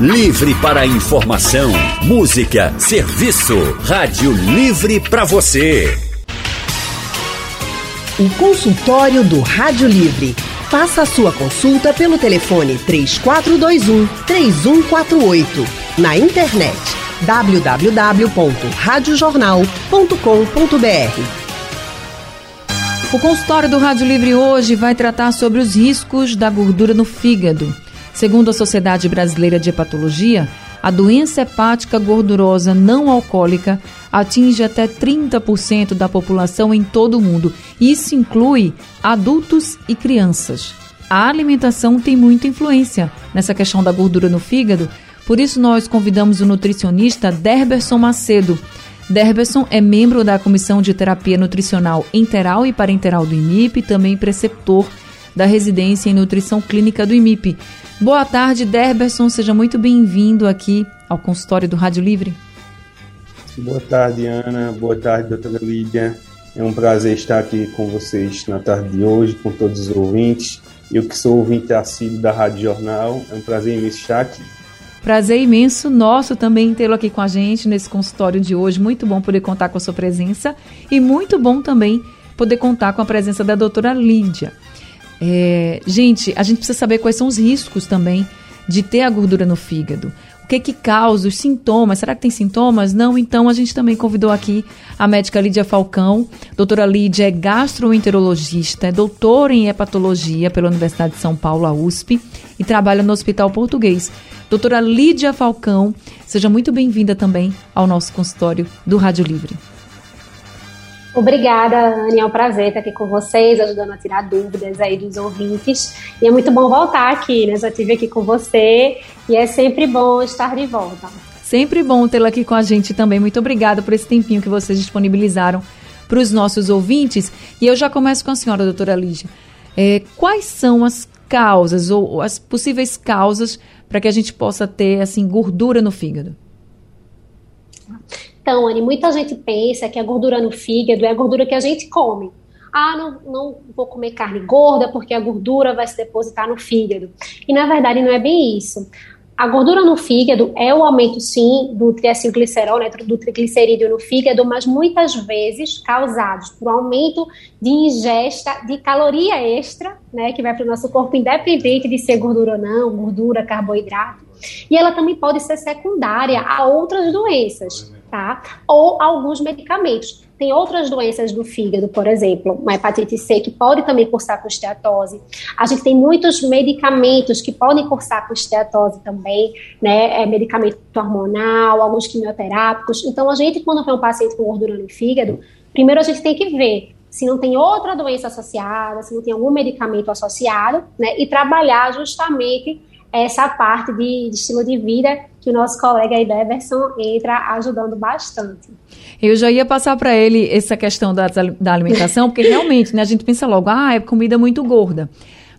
Livre para informação, música, serviço. Rádio Livre para você. O consultório do Rádio Livre. Faça a sua consulta pelo telefone 3421 3148. Na internet www.radiojornal.com.br. O consultório do Rádio Livre hoje vai tratar sobre os riscos da gordura no fígado. Segundo a Sociedade Brasileira de Hepatologia, a doença hepática gordurosa não alcoólica atinge até 30% da população em todo o mundo. Isso inclui adultos e crianças. A alimentação tem muita influência nessa questão da gordura no fígado, por isso nós convidamos o nutricionista Derberson Macedo. Derberson é membro da Comissão de Terapia Nutricional Interal e Parenteral do IMIP e também preceptor da residência em nutrição clínica do IMIP. Boa tarde, Derberson. Seja muito bem-vindo aqui ao consultório do Rádio Livre. Boa tarde, Ana. Boa tarde, doutora Lídia. É um prazer estar aqui com vocês na tarde de hoje, com todos os ouvintes. Eu que sou ouvinte assíduo da Rádio Jornal, é um prazer imenso estar aqui. Prazer imenso nosso também tê-lo aqui com a gente nesse consultório de hoje. Muito bom poder contar com a sua presença e muito bom também poder contar com a presença da doutora Lídia. É, gente, a gente precisa saber quais são os riscos também de ter a gordura no fígado. O que que causa os sintomas? Será que tem sintomas? Não, então a gente também convidou aqui a médica Lídia Falcão. Doutora Lídia é gastroenterologista, é doutora em hepatologia pela Universidade de São Paulo, a USP, e trabalha no Hospital Português. Doutora Lídia Falcão, seja muito bem-vinda também ao nosso consultório do Rádio Livre. Obrigada, Anne. É um prazer estar aqui com vocês, ajudando a tirar dúvidas aí dos ouvintes. E é muito bom voltar aqui, né? Já estive aqui com você e é sempre bom estar de volta. Sempre bom tê-la aqui com a gente também. Muito obrigada por esse tempinho que vocês disponibilizaram para os nossos ouvintes. E eu já começo com a senhora, doutora Lígia. É, quais são as causas ou as possíveis causas para que a gente possa ter assim gordura no fígado? Então, Anne, muita gente pensa que a gordura no fígado é a gordura que a gente come. Ah, não, não vou comer carne gorda porque a gordura vai se depositar no fígado. E na verdade não é bem isso. A gordura no fígado é o aumento, sim, do triacilglicerol, né, do triglicerídeo no fígado, mas muitas vezes causados por aumento de ingesta de caloria extra, né, que vai para o nosso corpo, independente de ser gordura ou não, gordura, carboidrato. E ela também pode ser secundária a outras doenças tá? Ou alguns medicamentos. Tem outras doenças do fígado, por exemplo, uma hepatite C que pode também cursar com esteatose. A gente tem muitos medicamentos que podem cursar com esteatose também, né? É medicamento hormonal, alguns quimioterápicos. Então, a gente, quando vê um paciente com gordura no fígado, primeiro a gente tem que ver se não tem outra doença associada, se não tem algum medicamento associado, né? E trabalhar justamente essa parte de, de, estilo de vida que o nosso colega aí, Everson, entra ajudando bastante. Eu já ia passar para ele essa questão da, da alimentação, porque realmente, né, a gente pensa logo, ah, é comida muito gorda.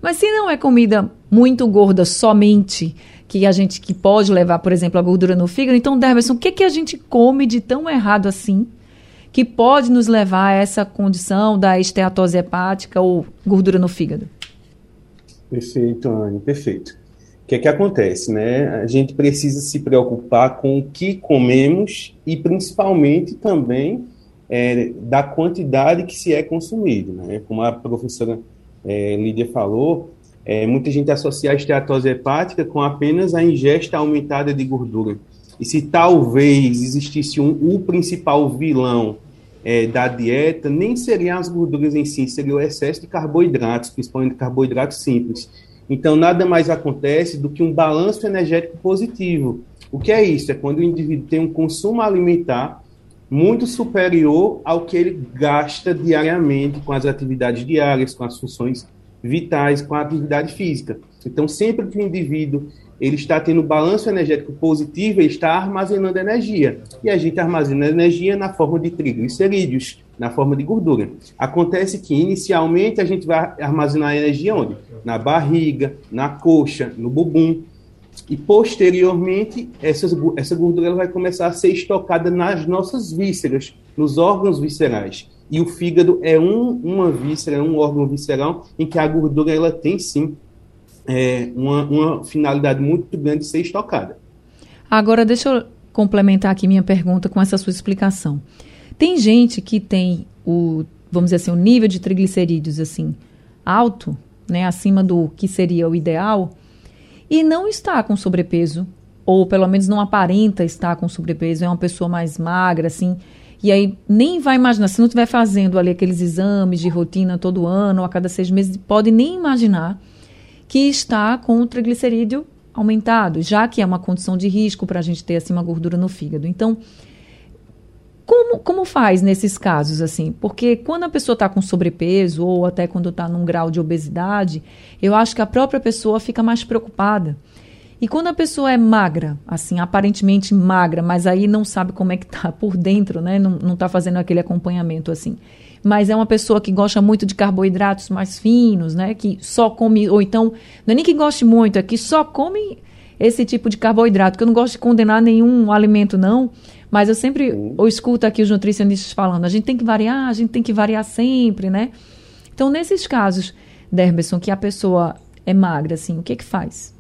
Mas se não é comida muito gorda somente, que a gente que pode levar, por exemplo, a gordura no fígado, então, Derberson, o que, que a gente come de tão errado assim, que pode nos levar a essa condição da esteatose hepática ou gordura no fígado? Perfeito, Anne, perfeito. O que é que acontece, né? A gente precisa se preocupar com o que comemos e principalmente também é, da quantidade que se é consumido, né? Como a professora é, Lídia falou, é, muita gente associa a esteatose hepática com apenas a ingesta aumentada de gordura. E se talvez existisse um, o principal vilão é, da dieta, nem seriam as gorduras em si, seria o excesso de carboidratos, principalmente carboidratos simples. Então, nada mais acontece do que um balanço energético positivo. O que é isso? É quando o indivíduo tem um consumo alimentar muito superior ao que ele gasta diariamente com as atividades diárias, com as funções vitais, com a atividade física. Então, sempre que o indivíduo ele está tendo balanço energético positivo, ele está armazenando energia. E a gente armazena energia na forma de triglicerídeos, na forma de gordura. Acontece que, inicialmente, a gente vai armazenar energia onde? Na barriga, na coxa, no bumbum. E, posteriormente, essas, essa gordura vai começar a ser estocada nas nossas vísceras, nos órgãos viscerais. E o fígado é um, uma víscera, um órgão visceral em que a gordura ela tem sim é, uma, uma finalidade muito grande de ser estocada. Agora, deixa eu complementar aqui minha pergunta com essa sua explicação. Tem gente que tem o, vamos dizer assim, o nível de triglicerídeos assim alto, né, acima do que seria o ideal, e não está com sobrepeso, ou pelo menos não aparenta estar com sobrepeso, é uma pessoa mais magra, assim, e aí nem vai imaginar, se não estiver fazendo ali aqueles exames de rotina todo ano ou a cada seis meses, pode nem imaginar que está com o triglicerídeo aumentado, já que é uma condição de risco para a gente ter assim uma gordura no fígado. Então, como, como faz nesses casos assim? Porque quando a pessoa está com sobrepeso ou até quando está num grau de obesidade, eu acho que a própria pessoa fica mais preocupada. E quando a pessoa é magra, assim, aparentemente magra, mas aí não sabe como é que tá por dentro, né? Não, não tá fazendo aquele acompanhamento assim. Mas é uma pessoa que gosta muito de carboidratos mais finos, né? Que só come, ou então, não é nem que goste muito, é que só come esse tipo de carboidrato, que eu não gosto de condenar nenhum alimento, não. Mas eu sempre eu escuto aqui os nutricionistas falando, a gente tem que variar, a gente tem que variar sempre, né? Então, nesses casos, Derberson, que a pessoa é magra, assim, o que que faz?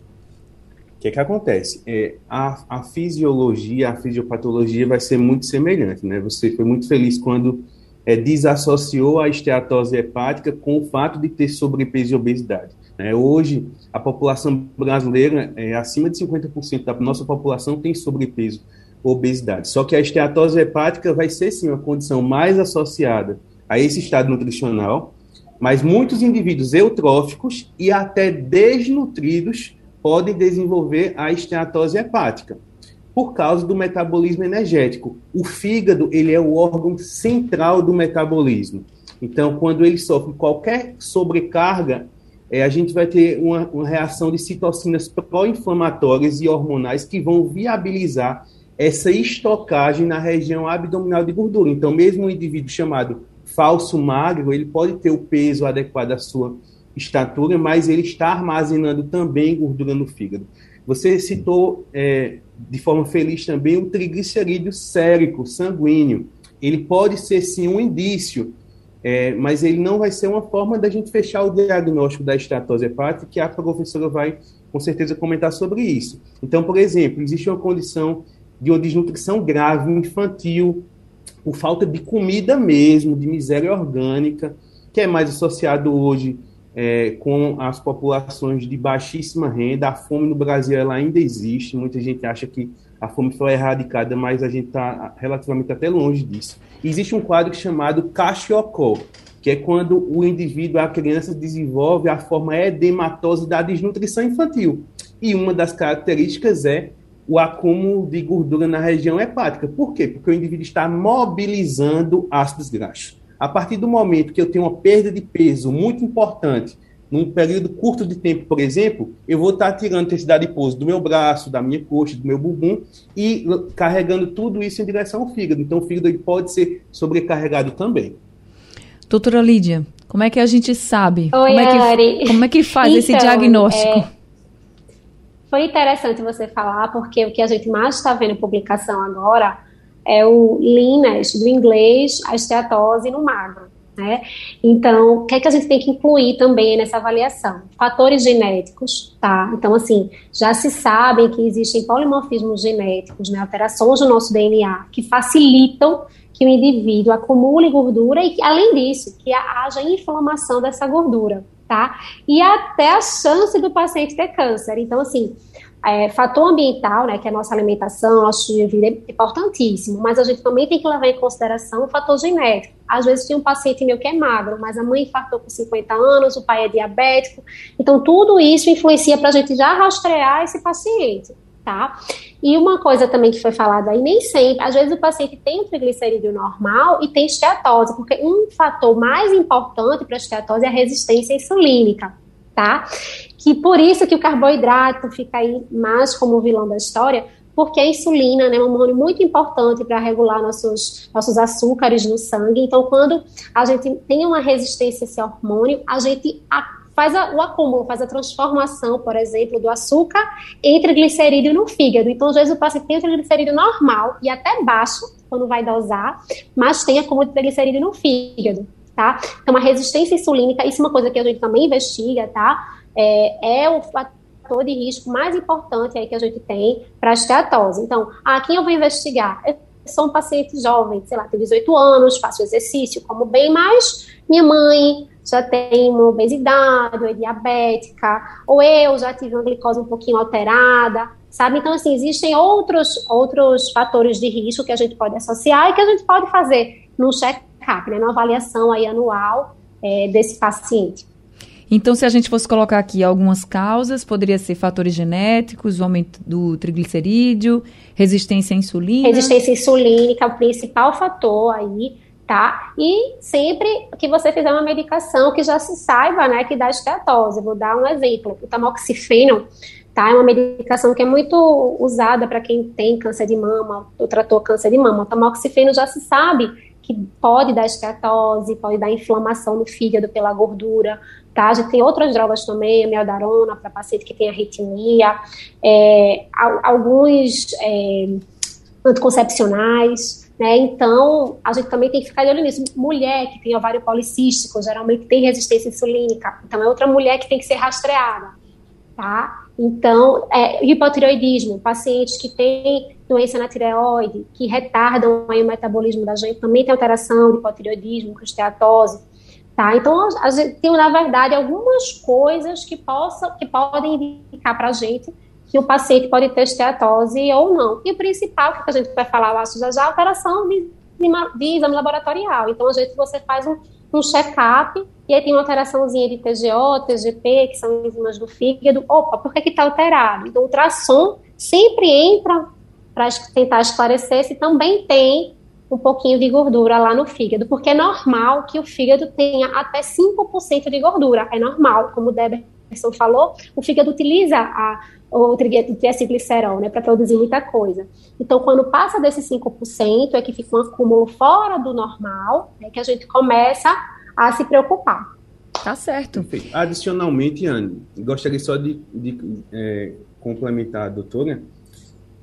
que, que acontece? É, a, a fisiologia, a fisiopatologia vai ser muito semelhante, né? Você foi muito feliz quando é, desassociou a esteatose hepática com o fato de ter sobrepeso e obesidade. Né? Hoje, a população brasileira, é, acima de 50% da nossa população tem sobrepeso obesidade. Só que a esteatose hepática vai ser, sim, uma condição mais associada a esse estado nutricional, mas muitos indivíduos eutróficos e até desnutridos podem desenvolver a esteatose hepática por causa do metabolismo energético. O fígado, ele é o órgão central do metabolismo. Então, quando ele sofre qualquer sobrecarga, é, a gente vai ter uma, uma reação de citocinas pró-inflamatórias e hormonais que vão viabilizar essa estocagem na região abdominal de gordura. Então, mesmo um indivíduo chamado falso magro, ele pode ter o peso adequado à sua estatura, mas ele está armazenando também gordura no fígado. Você citou é, de forma feliz também o triglicerídeo sérico, sanguíneo. Ele pode ser sim um indício, é, mas ele não vai ser uma forma da gente fechar o diagnóstico da estatose hepática, que a professora vai com certeza comentar sobre isso. Então, por exemplo, existe uma condição de uma desnutrição grave infantil, por falta de comida mesmo, de miséria orgânica, que é mais associado hoje é, com as populações de baixíssima renda. A fome no Brasil ela ainda existe. Muita gente acha que a fome foi erradicada, mas a gente está relativamente até longe disso. Existe um quadro chamado Cachiocó, que é quando o indivíduo, a criança, desenvolve a forma edematosa da desnutrição infantil. E uma das características é o acúmulo de gordura na região hepática. Por quê? Porque o indivíduo está mobilizando ácidos graxos. A partir do momento que eu tenho uma perda de peso muito importante, num período curto de tempo, por exemplo, eu vou estar tirando intensidade de pouso do meu braço, da minha coxa, do meu bumbum e carregando tudo isso em direção ao fígado. Então, o fígado ele pode ser sobrecarregado também. Doutora Lídia, como é que a gente sabe? Oi, como, é que, Ari. como é que faz então, esse diagnóstico? É, foi interessante você falar, porque o que a gente mais está vendo em publicação agora é o leanness, do inglês, a esteatose no magro. Né? Então, o que é que a gente tem que incluir também nessa avaliação? Fatores genéticos, tá? Então, assim, já se sabem que existem polimorfismos genéticos, né, alterações do nosso DNA, que facilitam que o indivíduo acumule gordura e, que, além disso, que haja inflamação dessa gordura, tá? E até a chance do paciente ter câncer. Então, assim, é, fator ambiental, né, que é a nossa alimentação, nosso estilo de vida, é importantíssimo, mas a gente também tem que levar em consideração o fator genético. Às vezes tem um paciente meu que é magro, mas a mãe infartou com 50 anos, o pai é diabético, então tudo isso influencia para a gente já rastrear esse paciente, tá? E uma coisa também que foi falada aí, nem sempre, às vezes o paciente tem um triglicerídeo normal e tem esteatose, porque um fator mais importante para a esteatose é a resistência insulínica, tá? Que por isso que o carboidrato fica aí mais como o vilão da história, porque a insulina né, é um hormônio muito importante para regular nossos, nossos açúcares no sangue. Então, quando a gente tem uma resistência a esse hormônio, a gente faz a, o acúmulo, faz a transformação, por exemplo, do açúcar em triglicerídeo no fígado. Então, às vezes, o paciente tem o triglicerídeo normal e até baixo, quando vai dosar, mas tem acúmulo de triglicerídeo no fígado, tá? Então, a resistência insulínica, isso é uma coisa que a gente também investiga, tá? é, é o, fator de risco mais importante aí que a gente tem para a esteatose. Então, a quem eu vou investigar? Eu sou um paciente jovem, sei lá, tem 18 anos, faço exercício, como bem, mas minha mãe já tem uma obesidade, ou é diabética, ou eu já tive uma glicose um pouquinho alterada, sabe? Então, assim, existem outros, outros fatores de risco que a gente pode associar e que a gente pode fazer num check-up, né, avaliação aí anual é, desse paciente. Então, se a gente fosse colocar aqui algumas causas, poderia ser fatores genéticos, aumento do triglicerídeo, resistência à insulina. Resistência insulínica é o principal fator aí, tá? E sempre que você fizer uma medicação que já se saiba, né, que dá esteatose. Vou dar um exemplo. O tamoxifeno, tá? É uma medicação que é muito usada para quem tem câncer de mama, ou tratou câncer de mama. O tamoxifeno já se sabe que pode dar esteatose, pode dar inflamação no fígado pela gordura, tá? A gente tem outras drogas também, a meldarona para paciente que tem arritmia, é, alguns é, anticoncepcionais, né? Então, a gente também tem que ficar de olho nisso. Mulher que tem ovário policístico, geralmente tem resistência insulínica, então é outra mulher que tem que ser rastreada, tá? Então, é, hipotireoidismo, pacientes que têm doença na tireoide, que retardam aí o metabolismo da gente, também tem alteração de hipotireoidismo, com esteatose, tá? Então, a gente tem, na verdade, algumas coisas que, possam, que podem indicar para a gente que o paciente pode ter esteatose ou não. E o principal, que a gente vai falar, já já, é a alteração de, de, de exame laboratorial. Então, a gente, você faz um, um check-up e aí tem uma alteraçãozinha de TGO, TGP, que são enzimas do fígado. Opa, por que está alterado? Então, o ultrassom sempre entra para tentar esclarecer se também tem um pouquinho de gordura lá no fígado, porque é normal que o fígado tenha até 5% de gordura. É normal, como o Deberson falou, o fígado utiliza a, o triacilglicerol né, para produzir muita coisa. Então, quando passa desses 5%, é que fica um acúmulo fora do normal, é que a gente começa a se preocupar. Tá certo. Perfeito. Adicionalmente, Anne, gostaria só de, de é, complementar a doutora,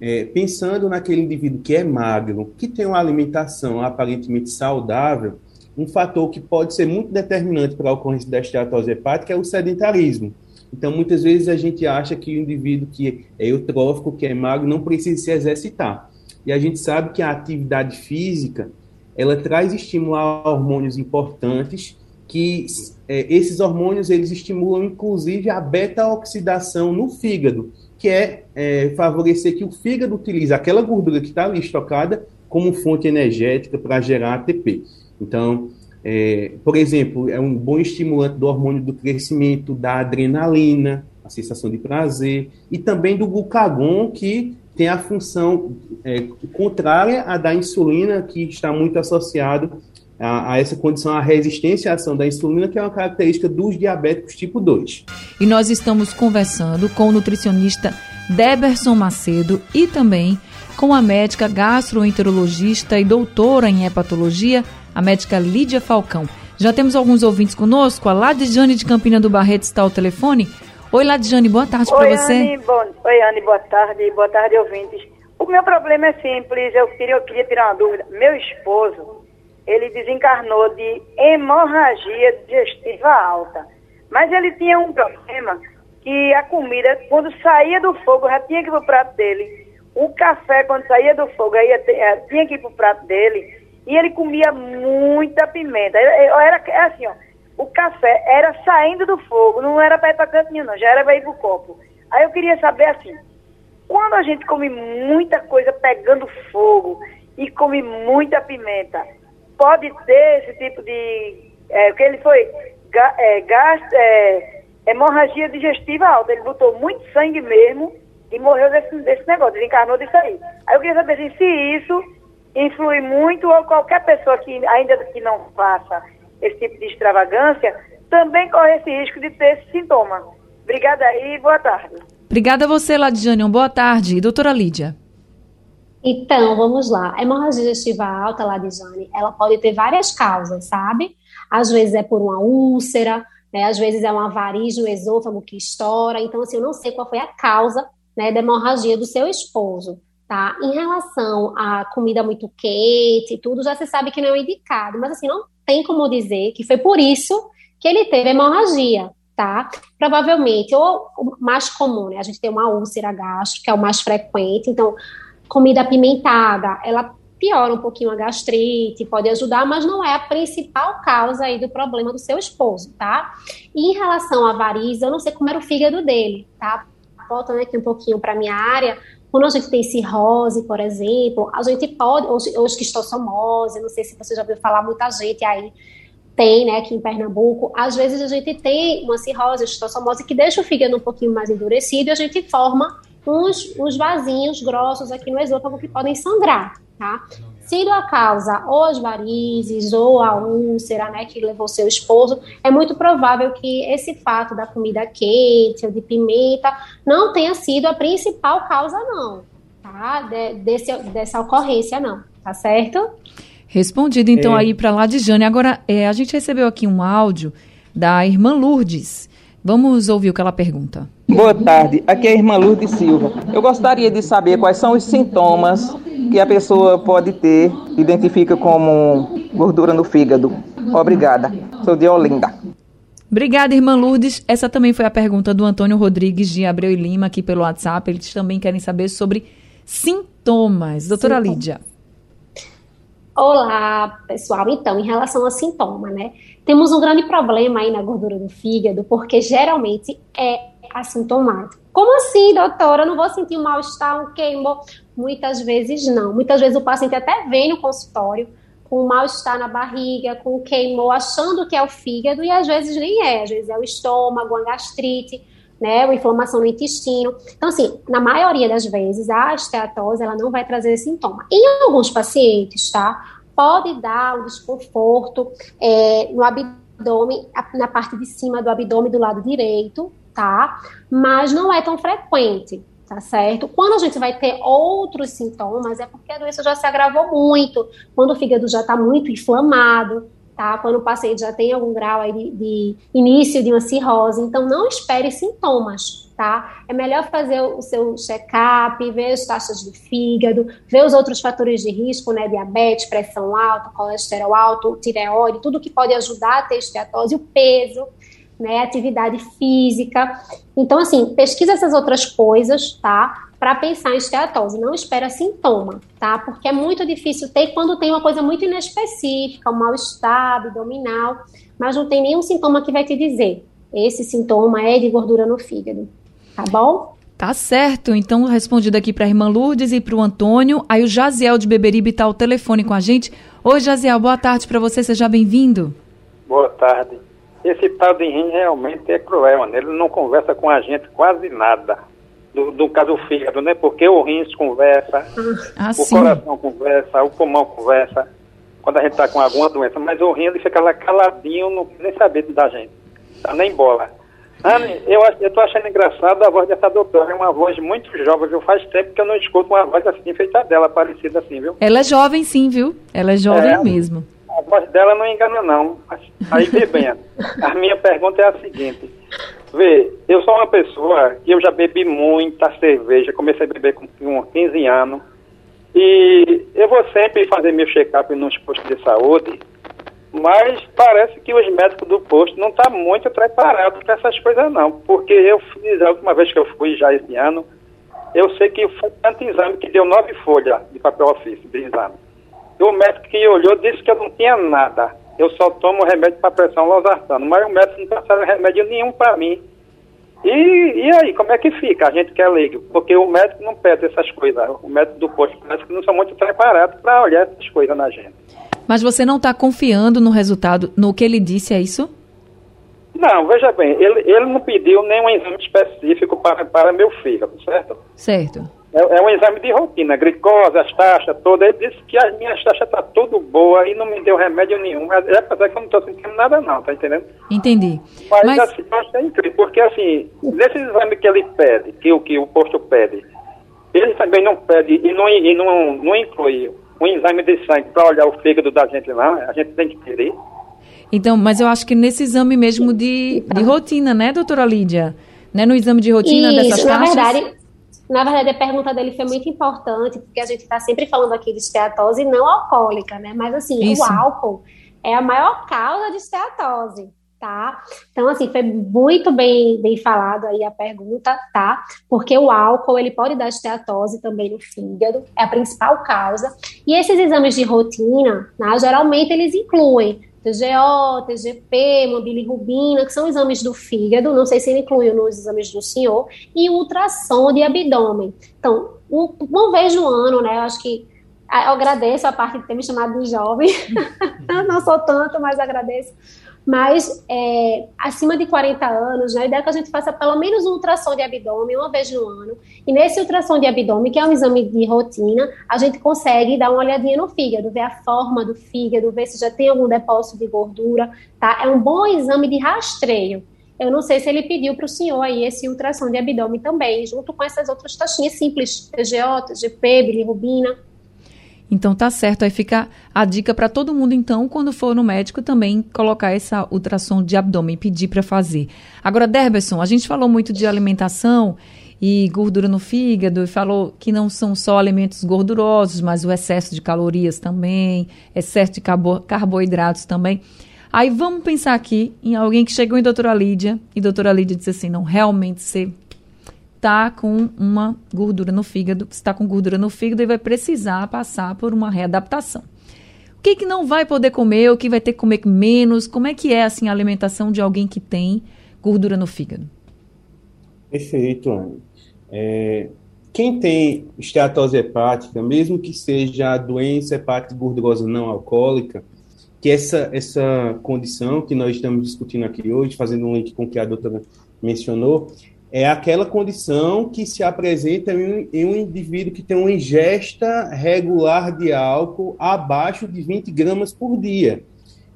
é, pensando naquele indivíduo que é magro, que tem uma alimentação aparentemente saudável, um fator que pode ser muito determinante para a ocorrência da esteatose hepática é o sedentarismo. Então, muitas vezes a gente acha que o indivíduo que é eutrófico, que é magro, não precisa se exercitar. E a gente sabe que a atividade física, ela traz estímulo a hormônios importantes, que é, esses hormônios eles estimulam inclusive a beta-oxidação no fígado, que é, é, favorecer que o fígado utilize aquela gordura que está ali estocada como fonte energética para gerar ATP. Então, é, por exemplo, é um bom estimulante do hormônio do crescimento, da adrenalina, a sensação de prazer, e também do glucagon, que tem a função é, contrária à da insulina, que está muito associado a, a, essa condição, a resistência à ação da insulina, que é uma característica dos diabéticos tipo 2. E nós estamos conversando com o nutricionista Deberson Macedo e também com a médica gastroenterologista e doutora em hepatologia, a médica Lídia Falcão. Já temos alguns ouvintes conosco. A Ladjane de Campina do Barreto está ao telefone. Oi, Ladjane, boa tarde para você. Anne, bom, Oi, Anne, boa tarde. Boa tarde, ouvintes. O meu problema é simples, eu queria, eu queria tirar uma dúvida. Meu esposo, ele desencarnou de hemorragia digestiva alta. Mas ele tinha um problema que a comida, quando saía do fogo, já tinha que ir pro prato dele. O café, quando saía do fogo, aí eh, tinha que ir pro prato dele. E ele comia muita pimenta. Era, era assim, ó. O café era saindo do fogo, não era para ir para canto nenhum, não, já era para ir pro copo. Aí eu queria saber assim, quando a gente come muita coisa pegando fogo e come muita pimenta, pode ter esse tipo de. É, o que ele foi? Ga, é, é, hemorragia digestiva alta. Ele botou muito sangue mesmo e morreu desse, desse negócio, ele encarnou disso aí. Aí eu queria saber assim, se isso influi muito ou qualquer pessoa que ainda que não faça esse tipo de extravagância também corre esse risco de ter esse sintoma. Obrigada aí boa tarde. Obrigada a você, Ladiane. Boa tarde. Doutora Lídia. Então, vamos lá. Hemorragia digestiva alta, Ladijane, ela pode ter várias causas, sabe? Às vezes é por uma úlcera, né? às vezes é uma varizes no esôfago que estoura. Então, assim, eu não sei qual foi a causa né, da hemorragia do seu esposo, tá? Em relação à comida muito quente e tudo, já se sabe que não é indicado. Mas, assim, não tem como dizer que foi por isso que ele teve hemorragia, tá? Provavelmente, ou o mais comum, né? A gente tem uma úlcera gástrica, que é o mais frequente, então, comida apimentada, ela piora um pouquinho a gastrite, pode ajudar, mas não é a principal causa aí do problema do seu esposo, tá? E em relação à variz, eu não sei como era o fígado dele, tá? Voltando aqui um pouquinho para minha área, quando a gente tem cirrose, por exemplo, a gente pode, ou, ou esquistossomose, não sei se você já ouviu falar, muita gente aí tem, né, aqui em Pernambuco, às vezes a gente tem uma cirrose, esquistossomose, que deixa o fígado um pouquinho mais endurecido e a gente forma uns, uns vasinhos grossos aqui no esôfago que podem sangrar, tá? Sendo a causa ou as varizes ou a úlcera, né, que levou seu esposo, é muito provável que esse fato da comida quente ou de pimenta não tenha sido a principal causa, não, tá? De, desse, dessa ocorrência, não, tá certo? Respondido então é. aí para lá de Jane. Agora, é, a gente recebeu aqui um áudio da irmã Lourdes. Vamos ouvir o que ela pergunta. Boa tarde, aqui é a irmã Lourdes Silva. Eu gostaria de saber quais são os sintomas que a pessoa pode ter, identifica como gordura no fígado. Obrigada. Sou de Olinda. Obrigada, irmã Lourdes. Essa também foi a pergunta do Antônio Rodrigues de Abreu e Lima aqui pelo WhatsApp. Eles também querem saber sobre sintomas. Doutora Sintom. Lídia. Olá, pessoal. Então, em relação a sintoma, né? Temos um grande problema aí na gordura do fígado, porque geralmente é assintomático. Como assim, doutora? Eu não vou sentir um mal-estar, um queimo? Muitas vezes não. Muitas vezes o paciente até vem no consultório com mal-estar na barriga, com queimou, achando que é o fígado, e às vezes nem é. Às vezes é o estômago, a gastrite né, uma inflamação no intestino. Então, assim, na maioria das vezes, a esteatose, ela não vai trazer sintoma. Em alguns pacientes, tá, pode dar um desconforto é, no abdômen, na parte de cima do abdômen do lado direito, tá, mas não é tão frequente. Tá certo? Quando a gente vai ter outros sintomas, é porque a doença já se agravou muito, quando o fígado já está muito inflamado, tá? Quando o paciente já tem algum grau de, de início de uma cirrose. Então, não espere sintomas, tá? É melhor fazer o seu check-up, ver as taxas de fígado, ver os outros fatores de risco, né? Diabetes, pressão alta, colesterol alto, tireoide, tudo que pode ajudar a ter esteatose, o peso, né? Atividade física. Então, assim, pesquisa essas outras coisas, tá? para pensar em esteatose. Não espera sintoma, tá? Porque é muito difícil ter quando tem uma coisa muito inespecífica, um mal-estar abdominal, mas não tem nenhum sintoma que vai te dizer. Esse sintoma é de gordura no fígado, tá bom? Tá certo. Então, respondido aqui para a irmã Lourdes e para o Antônio. Aí o Jaziel de Beberibe está ao telefone com a gente. Oi, Jaziel, boa tarde para você. Seja bem-vindo. Boa tarde. Esse tal de rim realmente é cruel, né? Ele não conversa com a gente quase nada do, do caso do fígado, né? Porque o rins conversa, ah, o sim. coração conversa, o pulmão conversa, quando a gente está com alguma doença. Mas o rim ele fica lá caladinho, não nem saber da gente, tá nem bola. Anne, eu estou achando engraçado a voz dessa doutora, é uma voz muito jovem, viu? Faz tempo que eu não escuto uma voz assim, feita dela, parecida assim, viu? Ela é jovem sim, viu? Ela é jovem é, mesmo. A voz dela não engana não. Aí vê bem, a minha pergunta é a seguinte, Vê, eu sou uma pessoa que eu já bebi muita cerveja, comecei a beber com, com 15 anos. E eu vou sempre fazer meu check-up nos postos de saúde, mas parece que os médicos do posto não estão tá muito preparados para essas coisas não. Porque eu fiz, a última vez que eu fui já esse ano, eu sei que foi tanto exame que deu nove folhas de papel ofício de exame. E o médico que olhou disse que eu não tinha nada eu só tomo remédio para pressão losartano, mas o médico não passaram remédio nenhum para mim. E, e aí, como é que fica? A gente quer leigo, porque o médico não pede essas coisas, o médico do posto, parece que não são muito preparados para olhar essas coisas na gente. Mas você não está confiando no resultado, no que ele disse, é isso? Não, veja bem, ele, ele não pediu nenhum exame específico para, para meu fígado, certo? Certo. É, é, um exame de rotina, glicose, as taxas todas. Ele disse que as minhas taxas estão tá tudo boa e não me deu remédio nenhum. Mas é apesar que eu não estou sentindo nada não, tá entendendo? Entendi. Mas, Mas... assim, eu acho é incrível, porque assim, nesse exame que ele pede, que o que o posto pede, ele também não pede e não, e não, não inclui um exame de sangue para olhar o fígado da gente lá, a gente tem que pedir. Então, mas eu acho que nesse exame mesmo de, de rotina, né, doutora Lídia? Né, no exame de rotina Isso, dessas taxas? na verdade, na verdade, a pergunta dele foi muito importante, porque a gente está sempre falando aqui de esteatose não alcoólica, né? Mas, assim, Isso. o álcool é a maior causa de esteatose, tá? Então, assim, foi muito bem, bem falado aí a pergunta, tá? Porque o álcool, ele pode dar esteatose também no fígado, é a principal causa. E esses exames de rotina, né, geralmente eles incluem TGO, TGP, bilirrubina, que são exames do fígado, não sei se ele inclui nos exames do senhor, e ultrassom de abdômen. Então, um, uma vez no ano, né, eu acho que eu agradeço a parte de ter me chamado de jovem, não sou tanto, mas agradeço mas é, acima de 40 anos, né, a ideia é que a gente faça pelo menos um ultrassom de abdômen uma vez no ano. E nesse ultrassom de abdômen, que é um exame de rotina, a gente consegue dar uma olhadinha no fígado, ver a forma do fígado, ver se já tem algum depósito de gordura, tá? É um bom exame de rastreio. Eu não sei se ele pediu para o senhor aí esse ultrassom de abdômen também, junto com essas outras taxinhas simples, TGO, TGP, bilirrubina. Então tá certo, aí fica a dica para todo mundo então, quando for no médico também colocar essa ultrassom de abdômen, pedir para fazer. Agora, Derberson, a gente falou muito de alimentação e gordura no fígado, e falou que não são só alimentos gordurosos, mas o excesso de calorias também, excesso de carbo carboidratos também. Aí vamos pensar aqui em alguém que chegou em doutora Lídia, e doutora Lídia disse assim, não, realmente você está com uma gordura no fígado, está com gordura no fígado e vai precisar passar por uma readaptação. O que, que não vai poder comer, o que vai ter que comer menos? Como é que é assim a alimentação de alguém que tem gordura no fígado? Perfeito, Anne. É, quem tem esteatose hepática, mesmo que seja a doença hepática gordurosa não alcoólica, que essa, essa condição que nós estamos discutindo aqui hoje, fazendo um link com o que a doutora mencionou, é aquela condição que se apresenta em, em, um indivíduo que tem uma ingesta regular de álcool abaixo de 20 gramas por dia.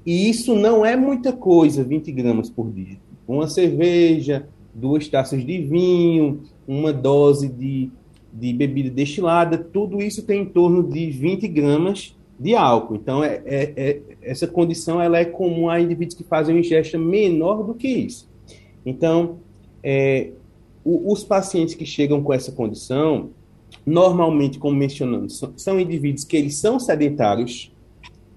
E isso não é muita coisa, 20 gramas por dia. Uma cerveja, duas taças de vinho, uma dose de, de bebida destilada, tudo isso tem em torno de 20 gramas de álcool. Então, é, é, é, essa condição ela é comum a indivíduos que fazem uma ingesta menor do que isso. Então, é, o, os pacientes que chegam com essa condição, normalmente, como mencionamos, são, são indivíduos que eles são sedentários,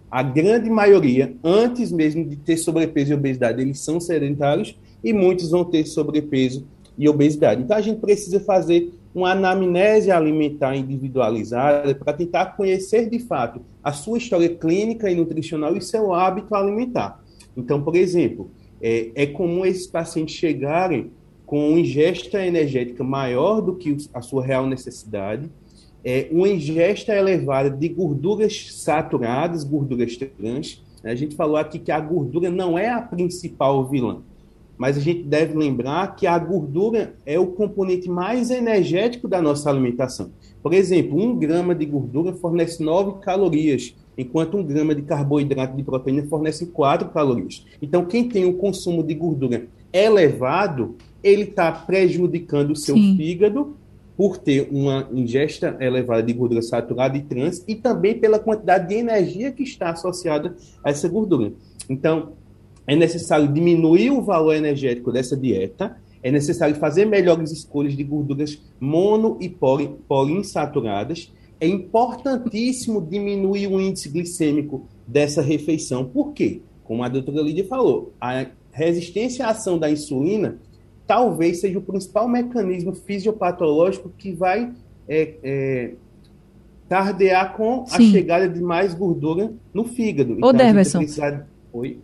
a grande maioria, antes mesmo de ter sobrepeso e obesidade, eles são sedentários e muitos vão ter sobrepeso e obesidade. Então, a gente precisa fazer uma anamnese alimentar individualizada para tentar conhecer de fato a sua história clínica e nutricional e seu hábito alimentar. Então, por exemplo, é, é comum esses pacientes chegarem com ingesta energética maior do que a sua real necessidade, é, uma ingesta elevada de gorduras saturadas, gorduras trans. A gente falou aqui que a gordura não é a principal vilã, mas a gente deve lembrar que a gordura é o componente mais energético da nossa alimentação. Por exemplo, um grama de gordura fornece 9 calorias, enquanto um grama de carboidrato de proteína fornece 4 calorias. Então, quem tem um consumo de gordura elevado, ele está prejudicando o seu Sim. fígado por ter uma ingesta elevada de gordura saturada e trans e também pela quantidade de energia que está associada a essa gordura. Então, é necessário diminuir o valor energético dessa dieta, é necessário fazer melhores escolhas de gorduras mono e poli, poliinsaturadas. É importantíssimo diminuir o índice glicêmico dessa refeição. Por quê? Como a doutora Lídia falou, a resistência à ação da insulina talvez seja o principal mecanismo fisiopatológico que vai é, é, tardear com Sim. a chegada de mais gordura no fígado. Ô, então, Derberson,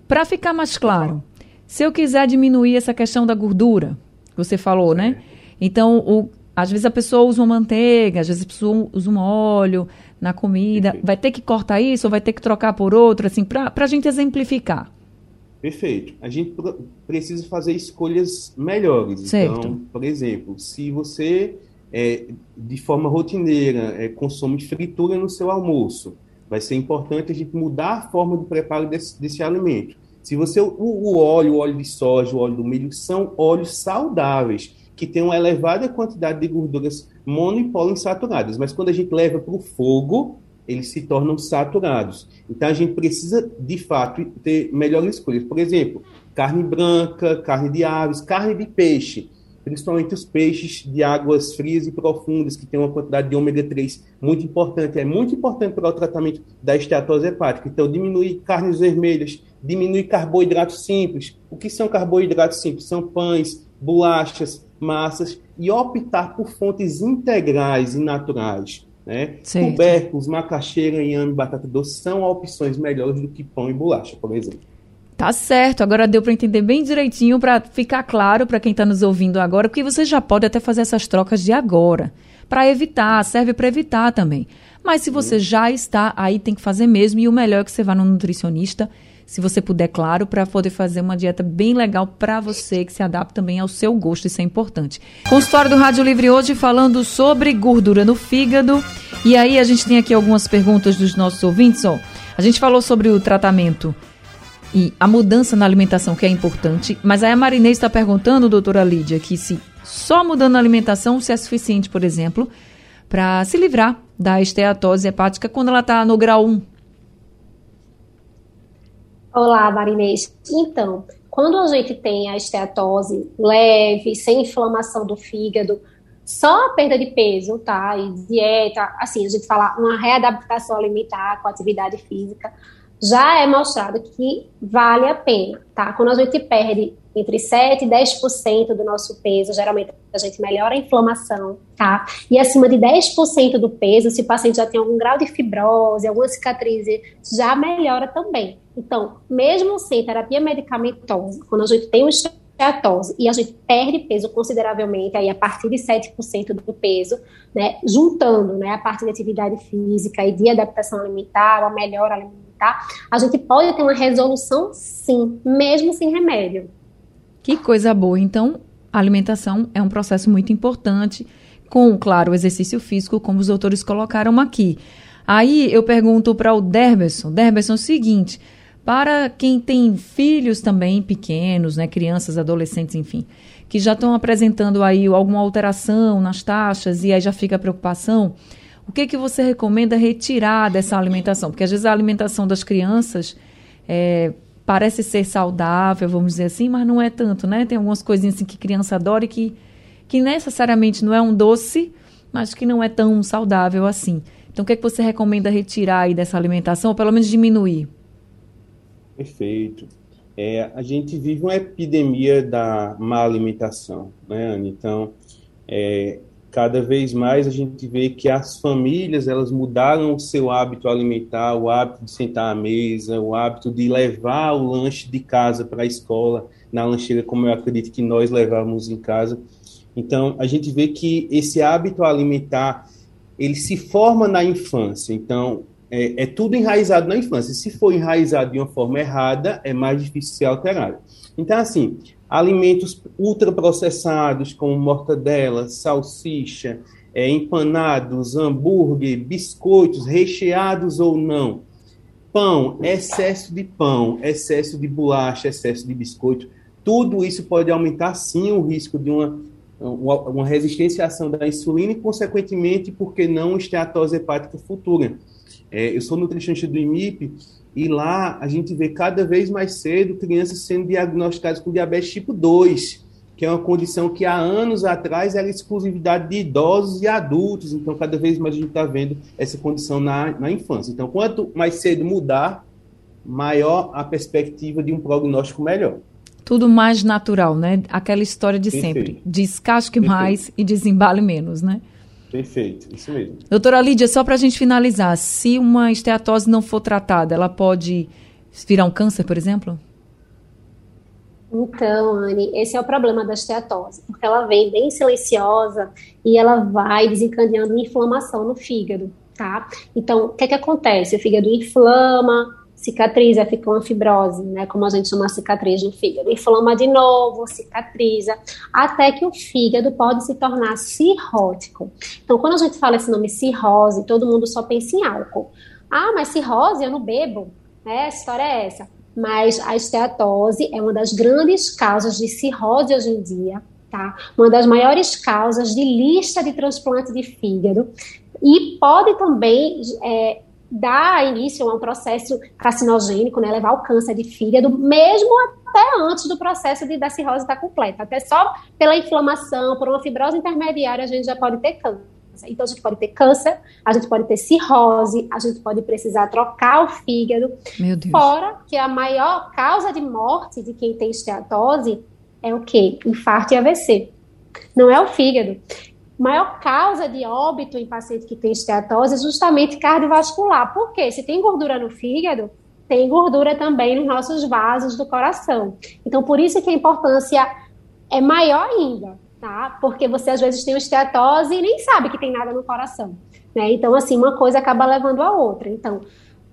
para ficar mais claro, se eu quiser diminuir essa questão da gordura, você falou, né? Então, o, às vezes a pessoa usa uma manteiga, às vezes a pessoa usa um óleo na comida, Perfeito. vai ter que cortar isso ou vai ter que trocar por outro, assim, para a gente exemplificar. Perfeito. A gente precisa fazer escolhas melhores. Certo. Então, por exemplo, se você é, de forma rotineira é, consome fritura no seu almoço, vai ser importante a gente mudar a forma de preparo desse, desse alimento. Se você o, o óleo, o óleo de soja, o óleo do milho são óleos saudáveis que têm uma elevada quantidade de gorduras mono e poliinsaturadas, mas quando a gente leva para o fogo, eles se tornam saturados. Então a gente precisa, de fato, ter melhores escolhas. Por exemplo, carne branca, carne de aves, carne de peixe, principalmente os peixes de águas frias e profundas, que têm uma quantidade de ômega 3 muito importante. É muito importante para o tratamento da esteatose hepática. Então, diminuir carnes vermelhas, diminuir carboidratos simples. O que são carboidratos simples? São pães, bolachas, massas e optar por fontes integrais e naturais. Né? Tubérculos, macaxeira, inhame, batata doce são opções melhores do que pão e bolacha, por exemplo. Tá certo, agora deu para entender bem direitinho, para ficar claro para quem está nos ouvindo agora, porque você já pode até fazer essas trocas de agora, para evitar, serve para evitar também. Mas se você já está, aí tem que fazer mesmo, e o melhor é que você vá no nutricionista se você puder, claro, para poder fazer uma dieta bem legal para você, que se adapta também ao seu gosto, isso é importante. Consultório do Rádio Livre hoje falando sobre gordura no fígado. E aí a gente tem aqui algumas perguntas dos nossos ouvintes, ó. A gente falou sobre o tratamento e a mudança na alimentação, que é importante, mas aí a Marinês está perguntando, doutora Lídia, que se só mudando a alimentação se é suficiente, por exemplo, para se livrar da esteatose hepática quando ela está no grau 1, Olá, Marinês. Então, quando a gente tem a esteatose leve, sem inflamação do fígado, só a perda de peso, tá? E dieta, assim, a gente fala uma readaptação alimentar com atividade física, já é mostrado que vale a pena, tá? Quando a gente perde entre 7 e 10% do nosso peso, geralmente a gente melhora a inflamação, tá? E acima de 10% do peso, se o paciente já tem algum grau de fibrose, alguma cicatriz, já melhora também. Então, mesmo sem terapia medicamentosa, quando a gente tem uma esteatose e a gente perde peso consideravelmente, aí a partir de 7% do peso, né, juntando né, a parte de atividade física e de adaptação alimentar, a melhora alimentar, a gente pode ter uma resolução sim, mesmo sem remédio. Que coisa boa. Então, a alimentação é um processo muito importante, com, claro, o exercício físico, como os doutores colocaram aqui. Aí eu pergunto para o Derberson, Derberson, o seguinte, para quem tem filhos também pequenos, né, crianças, adolescentes, enfim, que já estão apresentando aí alguma alteração nas taxas e aí já fica a preocupação, o que que você recomenda retirar dessa alimentação? Porque às vezes a alimentação das crianças é, parece ser saudável, vamos dizer assim, mas não é tanto, né? Tem algumas coisinhas assim que criança adora e que, que necessariamente não é um doce, mas que não é tão saudável assim. Então, o que, é que você recomenda retirar aí dessa alimentação, ou pelo menos diminuir? Perfeito. É, a gente vive uma epidemia da má alimentação, né, Ana? Então, é, cada vez mais a gente vê que as famílias elas mudaram o seu hábito alimentar, o hábito de sentar à mesa, o hábito de levar o lanche de casa para a escola na lancheira, como eu acredito que nós levávamos em casa. Então, a gente vê que esse hábito alimentar ele se forma na infância. Então, é, é tudo enraizado na infância. Se for enraizado de uma forma errada, é mais difícil ser alterado. Então, assim, alimentos ultraprocessados, como mortadela, salsicha, é, empanados, hambúrguer, biscoitos, recheados ou não. Pão, excesso de pão, excesso de bolacha, excesso de biscoito, tudo isso pode aumentar sim o risco de uma, uma, resistência à ação da insulina e, consequentemente, por que não esteatose hepática futura. É, eu sou nutricionista do IMIP e lá a gente vê cada vez mais cedo crianças sendo diagnosticadas com diabetes tipo 2, que é uma condição que há anos atrás era exclusividade de idosos e adultos. Então, cada vez mais a gente está vendo essa condição na, na infância. Então, quanto mais cedo mudar, maior a perspectiva de um prognóstico melhor. Tudo mais natural, né? Aquela história de Perfeito. sempre. Descasque Perfeito. mais e desembale menos, né? Perfeito, isso mesmo. Doutora Lídia, só para a gente finalizar, se uma esteatose não for tratada, ela pode virar um câncer, por exemplo? Então, Anne, esse é o problema da esteatose, porque ela vem bem silenciosa e ela vai desencadeando inflamação no fígado, tá? Então, o que é que acontece? O fígado inflama, cicatriza, fica uma fibrose, né, como a gente chama a cicatriz no fígado, inflama de novo, cicatriza, até que o fígado pode se tornar cirrótico. Então, quando a gente fala esse nome cirrose, todo mundo só pensa em álcool. Ah, mas cirrose eu não bebo, né? A história é essa. Mas a esteatose é uma das grandes causas de cirrose hoje em dia, tá? Uma das maiores causas de lista de transplante de fígado e pode também é, dar início a um processo carcinogênico, né, levar ao câncer de fígado, mesmo até antes do processo de, da cirrose estar completa. Até só pela inflamação, por uma fibrose intermediária, a gente já pode ter câncer. Então, a gente pode ter câncer, a gente pode ter cirrose, a gente pode precisar trocar o fígado. Meu Deus. Fora que a maior causa de morte de quem tem esteatose é o quê? Infarto e AVC. Não é o fígado. Maior causa de óbito em paciente que tem esteatose é justamente cardiovascular. Por quê? Se tem gordura no fígado, tem gordura também nos nossos vasos do coração. Então, por isso que a importância é maior ainda tá? Porque você às vezes tem esteatose e nem sabe que tem nada no coração, né? Então, assim, uma coisa acaba levando a outra. Então,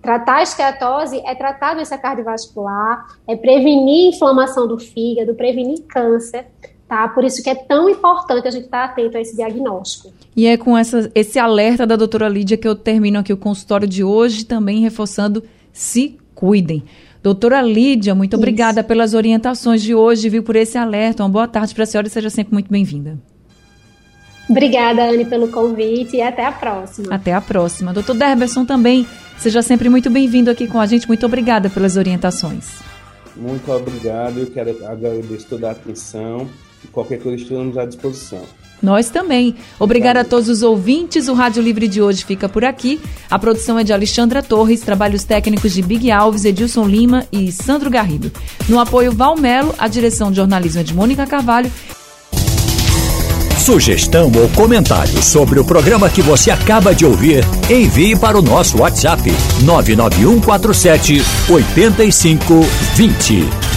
tratar a esteatose é tratar doença cardiovascular, é prevenir inflamação do fígado, prevenir câncer, tá? Por isso que é tão importante a gente estar atento a esse diagnóstico. E é com essa, esse alerta da doutora Lídia que eu termino aqui o consultório de hoje, também reforçando, se cuidem. Doutora Lídia, muito Isso. obrigada pelas orientações de hoje, viu, por esse alerta. Uma boa tarde para a senhora e seja sempre muito bem-vinda. Obrigada, Anne, pelo convite e até a próxima. Até a próxima. Doutor Derberson também, seja sempre muito bem-vindo aqui com a gente. Muito obrigada pelas orientações. Muito obrigado, eu quero agradecer toda a atenção e qualquer coisa estamos à disposição. Nós também. Obrigada a todos os ouvintes. O Rádio Livre de hoje fica por aqui. A produção é de Alexandra Torres, trabalhos técnicos de Big Alves, Edilson Lima e Sandro Garrido. No apoio Valmelo, a direção de jornalismo é de Mônica Carvalho. Sugestão ou comentário sobre o programa que você acaba de ouvir, envie para o nosso WhatsApp 99147 8520.